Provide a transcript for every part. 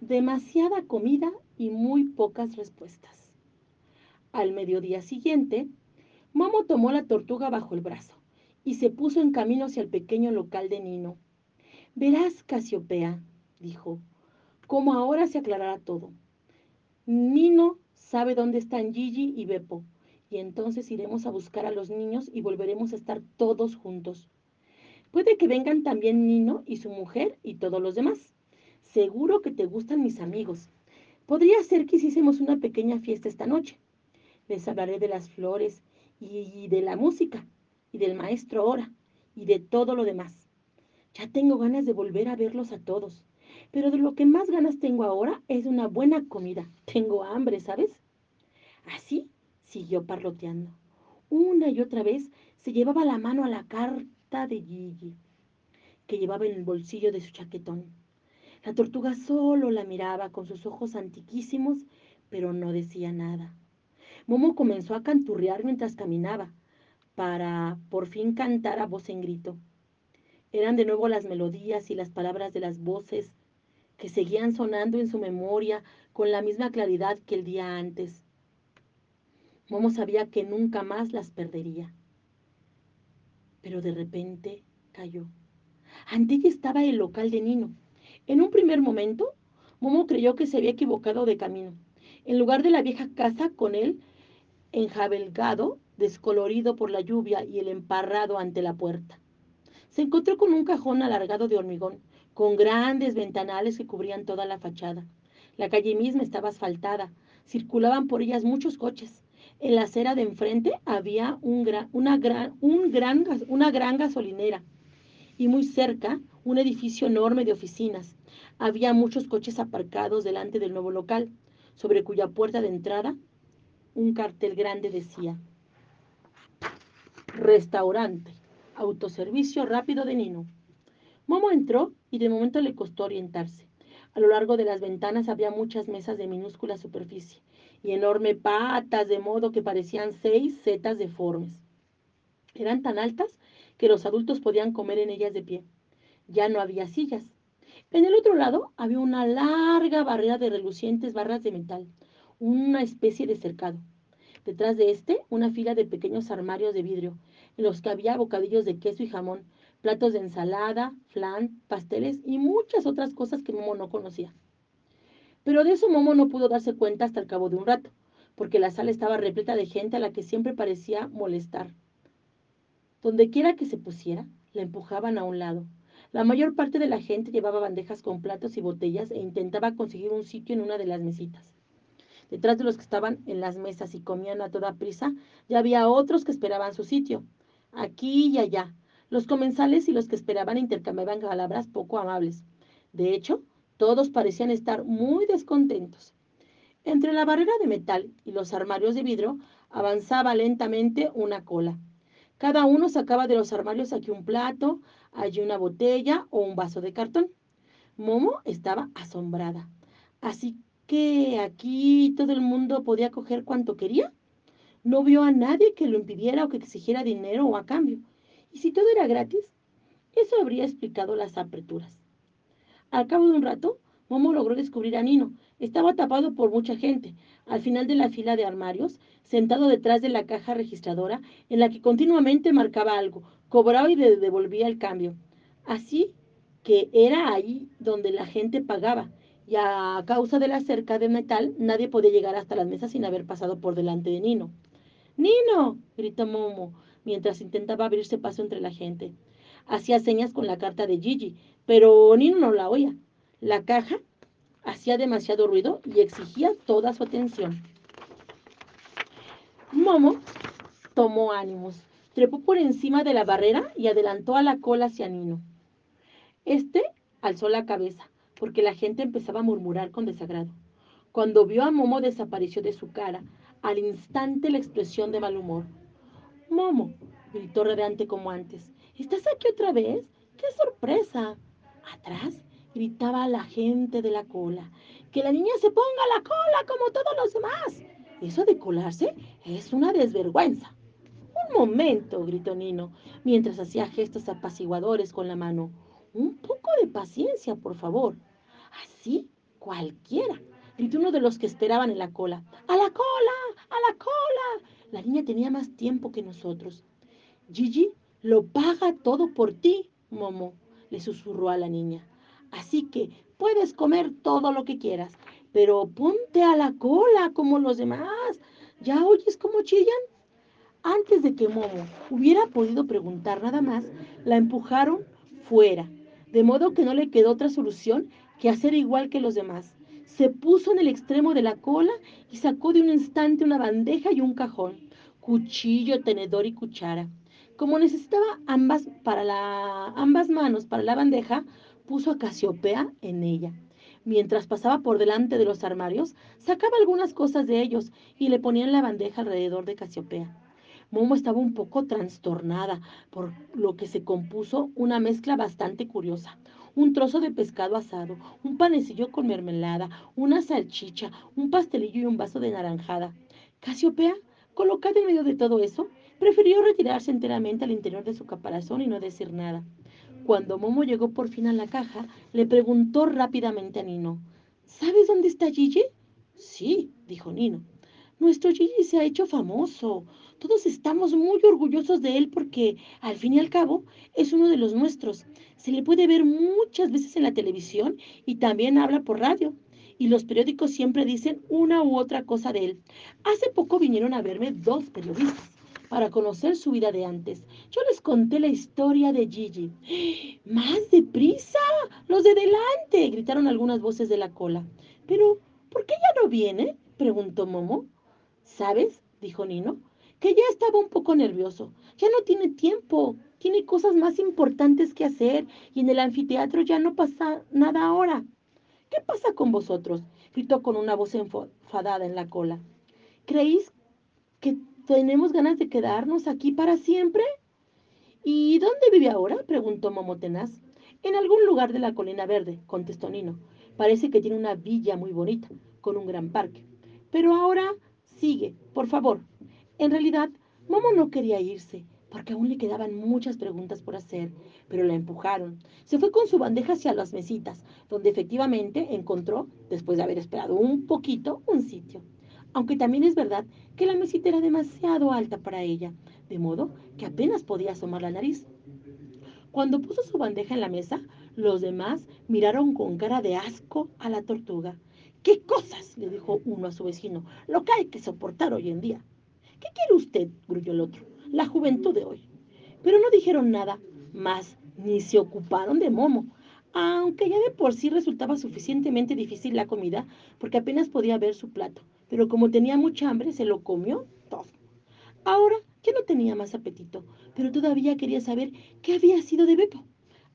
demasiada comida y muy pocas respuestas. Al mediodía siguiente, Momo tomó la tortuga bajo el brazo y se puso en camino hacia el pequeño local de Nino. Verás, Casiopea, dijo, cómo ahora se aclarará todo. Nino sabe dónde están Gigi y Beppo, y entonces iremos a buscar a los niños y volveremos a estar todos juntos. Puede que vengan también Nino y su mujer y todos los demás. Seguro que te gustan mis amigos. Podría ser que hiciésemos una pequeña fiesta esta noche. Les hablaré de las flores y de la música y del maestro ahora y de todo lo demás. Ya tengo ganas de volver a verlos a todos, pero de lo que más ganas tengo ahora es una buena comida. Tengo hambre, ¿sabes? Así siguió parloteando. Una y otra vez se llevaba la mano a la carta de Gigi, que llevaba en el bolsillo de su chaquetón. La tortuga solo la miraba con sus ojos antiquísimos, pero no decía nada. Momo comenzó a canturrear mientras caminaba, para por fin cantar a voz en grito. Eran de nuevo las melodías y las palabras de las voces que seguían sonando en su memoria con la misma claridad que el día antes. Momo sabía que nunca más las perdería. Pero de repente cayó. Ante ella estaba el local de Nino. En un primer momento, Momo creyó que se había equivocado de camino. En lugar de la vieja casa con él enjabelgado, descolorido por la lluvia y el emparrado ante la puerta. Se encontró con un cajón alargado de hormigón, con grandes ventanales que cubrían toda la fachada. La calle misma estaba asfaltada, circulaban por ellas muchos coches. En la acera de enfrente había una, una gran gasolinera y muy cerca un edificio enorme de oficinas. Había muchos coches aparcados delante del nuevo local, sobre cuya puerta de entrada un cartel grande decía, Restaurante, autoservicio rápido de Nino. Momo entró y de momento le costó orientarse. A lo largo de las ventanas había muchas mesas de minúscula superficie y enorme patas, de modo que parecían seis setas deformes. Eran tan altas que los adultos podían comer en ellas de pie. Ya no había sillas. En el otro lado había una larga barrera de relucientes barras de metal, una especie de cercado. Detrás de este, una fila de pequeños armarios de vidrio, en los que había bocadillos de queso y jamón, platos de ensalada, flan, pasteles y muchas otras cosas que Momo no conocía. Pero de eso Momo no pudo darse cuenta hasta el cabo de un rato, porque la sala estaba repleta de gente a la que siempre parecía molestar. Donde quiera que se pusiera, la empujaban a un lado. La mayor parte de la gente llevaba bandejas con platos y botellas e intentaba conseguir un sitio en una de las mesitas. Detrás de los que estaban en las mesas y comían a toda prisa, ya había otros que esperaban su sitio, aquí y allá. Los comensales y los que esperaban intercambiaban palabras poco amables. De hecho, todos parecían estar muy descontentos. Entre la barrera de metal y los armarios de vidrio avanzaba lentamente una cola. Cada uno sacaba de los armarios aquí un plato, allí una botella o un vaso de cartón. Momo estaba asombrada. Así que aquí todo el mundo podía coger cuanto quería. No vio a nadie que lo impidiera o que exigiera dinero o a cambio. Y si todo era gratis, eso habría explicado las aperturas. Al cabo de un rato, Momo logró descubrir a Nino. Estaba tapado por mucha gente, al final de la fila de armarios, sentado detrás de la caja registradora, en la que continuamente marcaba algo, cobraba y devolvía el cambio. Así que era ahí donde la gente pagaba, y a causa de la cerca de metal nadie podía llegar hasta las mesas sin haber pasado por delante de Nino. ¡Nino! gritó Momo mientras intentaba abrirse paso entre la gente. Hacía señas con la carta de Gigi, pero Nino no la oía. La caja hacía demasiado ruido y exigía toda su atención. Momo tomó ánimos, trepó por encima de la barrera y adelantó a la cola hacia Nino. Este alzó la cabeza, porque la gente empezaba a murmurar con desagrado. Cuando vio a Momo desapareció de su cara, al instante la expresión de mal humor. Momo, gritó radiante como antes, ¿estás aquí otra vez? ¡Qué sorpresa! Atrás gritaba la gente de la cola. Que la niña se ponga la cola como todos los demás. Eso de colarse es una desvergüenza. Un momento, gritó Nino, mientras hacía gestos apaciguadores con la mano. Un poco de paciencia, por favor. Así Cualquiera, gritó uno de los que esperaban en la cola. ¡A la cola! ¡A la cola! La niña tenía más tiempo que nosotros. Gigi lo paga todo por ti, Momo, le susurró a la niña. Así que puedes comer todo lo que quieras, pero ponte a la cola como los demás. ¿Ya oyes cómo chillan? Antes de que Momo hubiera podido preguntar nada más, la empujaron fuera, de modo que no le quedó otra solución que hacer igual que los demás. Se puso en el extremo de la cola y sacó de un instante una bandeja y un cajón, cuchillo, tenedor y cuchara. Como necesitaba ambas, para la, ambas manos para la bandeja, puso a Casiopea en ella. Mientras pasaba por delante de los armarios, sacaba algunas cosas de ellos y le ponía en la bandeja alrededor de Casiopea. Momo estaba un poco trastornada, por lo que se compuso una mezcla bastante curiosa. Un trozo de pescado asado, un panecillo con mermelada, una salchicha, un pastelillo y un vaso de naranjada. Casiopea, colocada en medio de todo eso, prefirió retirarse enteramente al interior de su caparazón y no decir nada. Cuando Momo llegó por fin a la caja, le preguntó rápidamente a Nino, ¿Sabes dónde está Gigi? Sí, dijo Nino. Nuestro Gigi se ha hecho famoso. Todos estamos muy orgullosos de él porque, al fin y al cabo, es uno de los nuestros. Se le puede ver muchas veces en la televisión y también habla por radio. Y los periódicos siempre dicen una u otra cosa de él. Hace poco vinieron a verme dos periodistas para conocer su vida de antes. Yo les conté la historia de Gigi. ¡Más deprisa! ¡Los de delante! gritaron algunas voces de la cola. Pero, ¿por qué ya no viene? preguntó Momo. ¿Sabes? dijo Nino, que ya estaba un poco nervioso. Ya no tiene tiempo. Tiene cosas más importantes que hacer y en el anfiteatro ya no pasa nada ahora. ¿Qué pasa con vosotros? gritó con una voz enfadada en la cola. ¿Creéis que ¿Tenemos ganas de quedarnos aquí para siempre? ¿Y dónde vive ahora? preguntó Momotenaz. En algún lugar de la colina verde, contestó Nino. Parece que tiene una villa muy bonita, con un gran parque. Pero ahora sigue, por favor. En realidad, Momo no quería irse, porque aún le quedaban muchas preguntas por hacer, pero la empujaron. Se fue con su bandeja hacia las mesitas, donde efectivamente encontró, después de haber esperado un poquito, un sitio aunque también es verdad que la mesita era demasiado alta para ella, de modo que apenas podía asomar la nariz. Cuando puso su bandeja en la mesa, los demás miraron con cara de asco a la tortuga. ¿Qué cosas? le dijo uno a su vecino, lo que hay que soportar hoy en día. ¿Qué quiere usted? gruñó el otro. La juventud de hoy. Pero no dijeron nada más, ni se ocuparon de Momo, aunque ya de por sí resultaba suficientemente difícil la comida, porque apenas podía ver su plato pero como tenía mucha hambre, se lo comió todo. Ahora ya no tenía más apetito, pero todavía quería saber qué había sido de Beppo.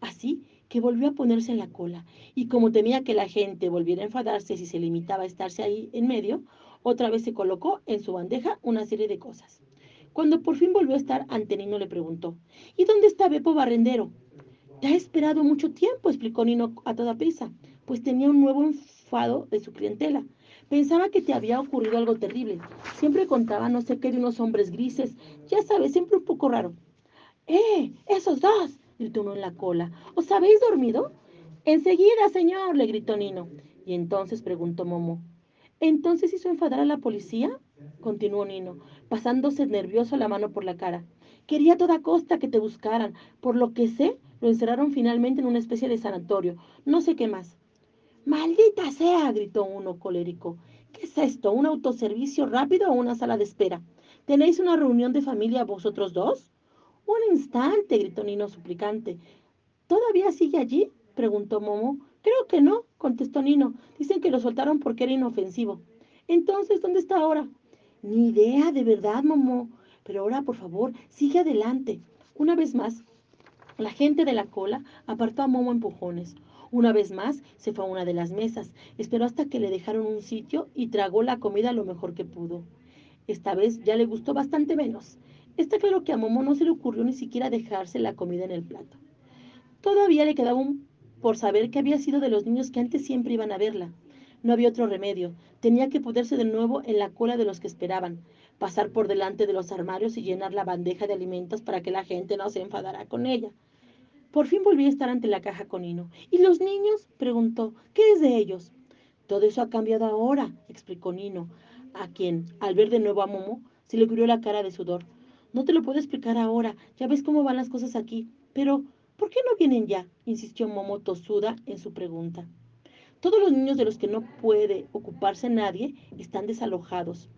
Así que volvió a ponerse en la cola, y como temía que la gente volviera a enfadarse si se limitaba a estarse ahí en medio, otra vez se colocó en su bandeja una serie de cosas. Cuando por fin volvió a estar ante Nino le preguntó, ¿y dónde está Beppo Barrendero? Te ha esperado mucho tiempo, explicó Nino a toda prisa, pues tenía un nuevo de su clientela. Pensaba que te había ocurrido algo terrible. Siempre contaba no sé qué de unos hombres grises. Ya sabes, siempre un poco raro. ¡Eh! ¡Esos dos! gritó uno en la cola. ¿Os habéis dormido? Enseguida, señor, le gritó Nino. Y entonces preguntó Momo. ¿Entonces hizo enfadar a la policía? continuó Nino, pasándose nervioso la mano por la cara. Quería a toda costa que te buscaran. Por lo que sé, lo encerraron finalmente en una especie de sanatorio. No sé qué más. Maldita sea, gritó uno colérico. ¿Qué es esto? ¿Un autoservicio rápido o una sala de espera? ¿Tenéis una reunión de familia vosotros dos? Un instante, gritó Nino suplicante. ¿Todavía sigue allí? preguntó Momo. Creo que no, contestó Nino. Dicen que lo soltaron porque era inofensivo. Entonces, ¿dónde está ahora? Ni idea, de verdad, Momo. Pero ahora, por favor, sigue adelante. Una vez más, la gente de la cola apartó a Momo empujones. Una vez más, se fue a una de las mesas, esperó hasta que le dejaron un sitio y tragó la comida lo mejor que pudo. Esta vez ya le gustó bastante menos. Está claro que a Momo no se le ocurrió ni siquiera dejarse la comida en el plato. Todavía le quedaba un por saber que había sido de los niños que antes siempre iban a verla. No había otro remedio. Tenía que ponerse de nuevo en la cola de los que esperaban, pasar por delante de los armarios y llenar la bandeja de alimentos para que la gente no se enfadara con ella. Por fin volví a estar ante la caja con Nino. ¿Y los niños? preguntó. ¿Qué es de ellos? Todo eso ha cambiado ahora, explicó Nino, a quien, al ver de nuevo a Momo, se le cubrió la cara de sudor. No te lo puedo explicar ahora, ya ves cómo van las cosas aquí. Pero, ¿por qué no vienen ya? insistió Momo tosuda en su pregunta. Todos los niños de los que no puede ocuparse nadie están desalojados.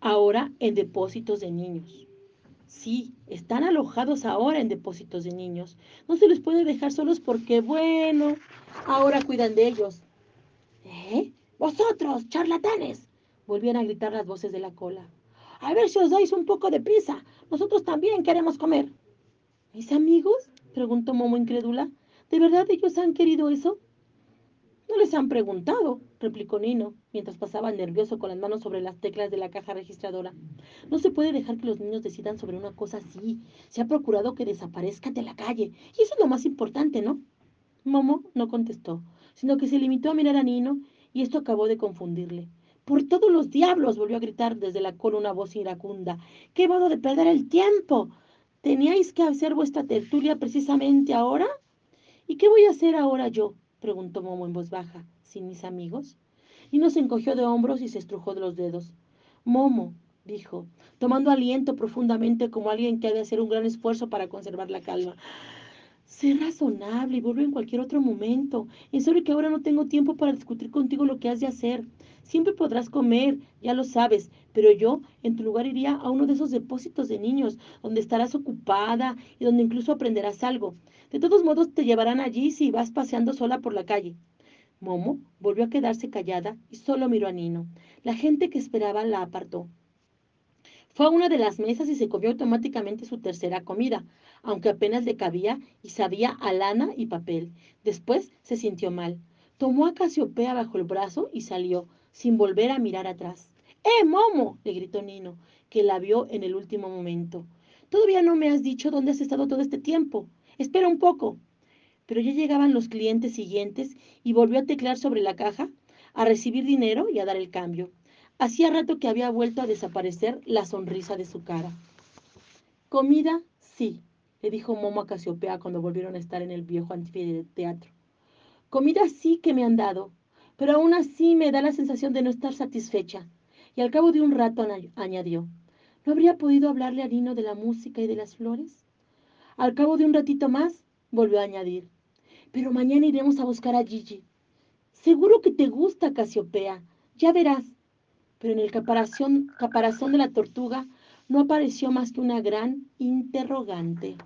Ahora en depósitos de niños. Sí, están alojados ahora en depósitos de niños. No se les puede dejar solos porque, bueno, ahora cuidan de ellos. ¿Eh? Vosotros, charlatanes, volvían a gritar las voces de la cola. A ver si os dais un poco de prisa. Nosotros también queremos comer. ¿Mis amigos? preguntó Momo incrédula. ¿De verdad ellos han querido eso? No les han preguntado, replicó Nino, mientras pasaba nervioso con las manos sobre las teclas de la caja registradora. No se puede dejar que los niños decidan sobre una cosa así. Se ha procurado que desaparezcan de la calle. Y eso es lo más importante, ¿no? Momo no contestó, sino que se limitó a mirar a Nino y esto acabó de confundirle. Por todos los diablos, volvió a gritar desde la cola una voz iracunda. ¡Qué modo de perder el tiempo! ¿Teníais que hacer vuestra tertulia precisamente ahora? ¿Y qué voy a hacer ahora yo? Preguntó Momo en voz baja. ¿Sin mis amigos? Nino se encogió de hombros y se estrujó de los dedos. Momo, dijo, tomando aliento profundamente como alguien que ha de hacer un gran esfuerzo para conservar la calma. Sé razonable y vuelvo en cualquier otro momento. En serio que ahora no tengo tiempo para discutir contigo lo que has de hacer. Siempre podrás comer, ya lo sabes, pero yo en tu lugar iría a uno de esos depósitos de niños, donde estarás ocupada y donde incluso aprenderás algo. De todos modos te llevarán allí si vas paseando sola por la calle. Momo volvió a quedarse callada y solo miró a Nino. La gente que esperaba la apartó. Fue a una de las mesas y se comió automáticamente su tercera comida, aunque apenas le cabía y sabía a lana y papel. Después se sintió mal. Tomó a Casiopea bajo el brazo y salió, sin volver a mirar atrás. ¡Eh, Momo! le gritó Nino, que la vio en el último momento. Todavía no me has dicho dónde has estado todo este tiempo. Espera un poco. Pero ya llegaban los clientes siguientes y volvió a teclear sobre la caja, a recibir dinero y a dar el cambio. Hacía rato que había vuelto a desaparecer la sonrisa de su cara. Comida, sí, le dijo Momo a Casiopea cuando volvieron a estar en el viejo anfiteatro. Comida sí que me han dado, pero aún así me da la sensación de no estar satisfecha. Y al cabo de un rato añadió, ¿no habría podido hablarle a Nino de la música y de las flores? Al cabo de un ratito más, volvió a añadir, pero mañana iremos a buscar a Gigi. Seguro que te gusta, Casiopea, ya verás pero en el caparazón, de la tortuga no apareció más que una gran interrogante.